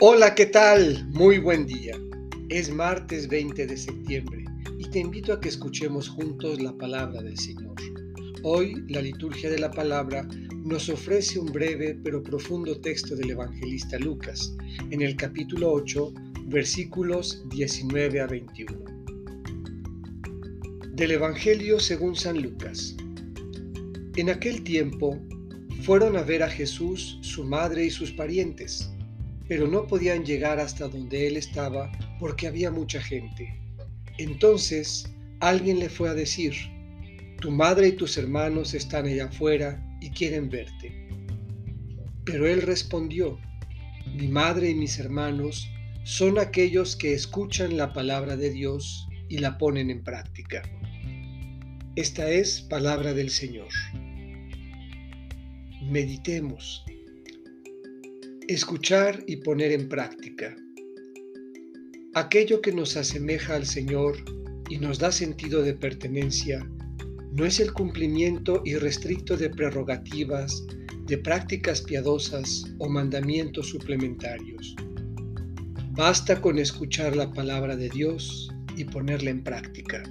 Hola, ¿qué tal? Muy buen día. Es martes 20 de septiembre y te invito a que escuchemos juntos la palabra del Señor. Hoy la liturgia de la palabra nos ofrece un breve pero profundo texto del evangelista Lucas en el capítulo 8, versículos 19 a 21. Del Evangelio según San Lucas. En aquel tiempo fueron a ver a Jesús su madre y sus parientes pero no podían llegar hasta donde él estaba porque había mucha gente. Entonces alguien le fue a decir, tu madre y tus hermanos están allá afuera y quieren verte. Pero él respondió, mi madre y mis hermanos son aquellos que escuchan la palabra de Dios y la ponen en práctica. Esta es palabra del Señor. Meditemos Escuchar y poner en práctica. Aquello que nos asemeja al Señor y nos da sentido de pertenencia no es el cumplimiento irrestricto de prerrogativas, de prácticas piadosas o mandamientos suplementarios. Basta con escuchar la palabra de Dios y ponerla en práctica.